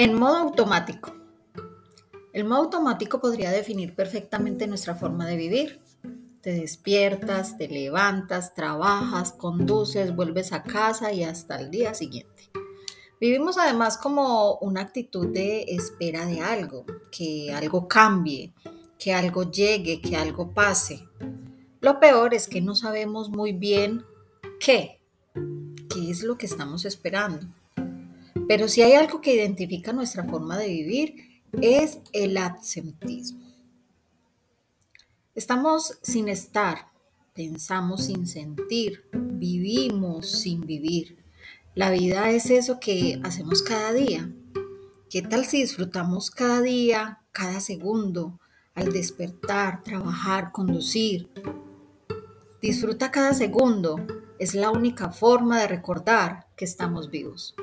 En modo automático. El modo automático podría definir perfectamente nuestra forma de vivir. Te despiertas, te levantas, trabajas, conduces, vuelves a casa y hasta el día siguiente. Vivimos además como una actitud de espera de algo, que algo cambie, que algo llegue, que algo pase. Lo peor es que no sabemos muy bien qué, qué es lo que estamos esperando. Pero si hay algo que identifica nuestra forma de vivir, es el absentismo. Estamos sin estar, pensamos sin sentir, vivimos sin vivir. La vida es eso que hacemos cada día. ¿Qué tal si disfrutamos cada día, cada segundo, al despertar, trabajar, conducir? Disfruta cada segundo. Es la única forma de recordar que estamos vivos.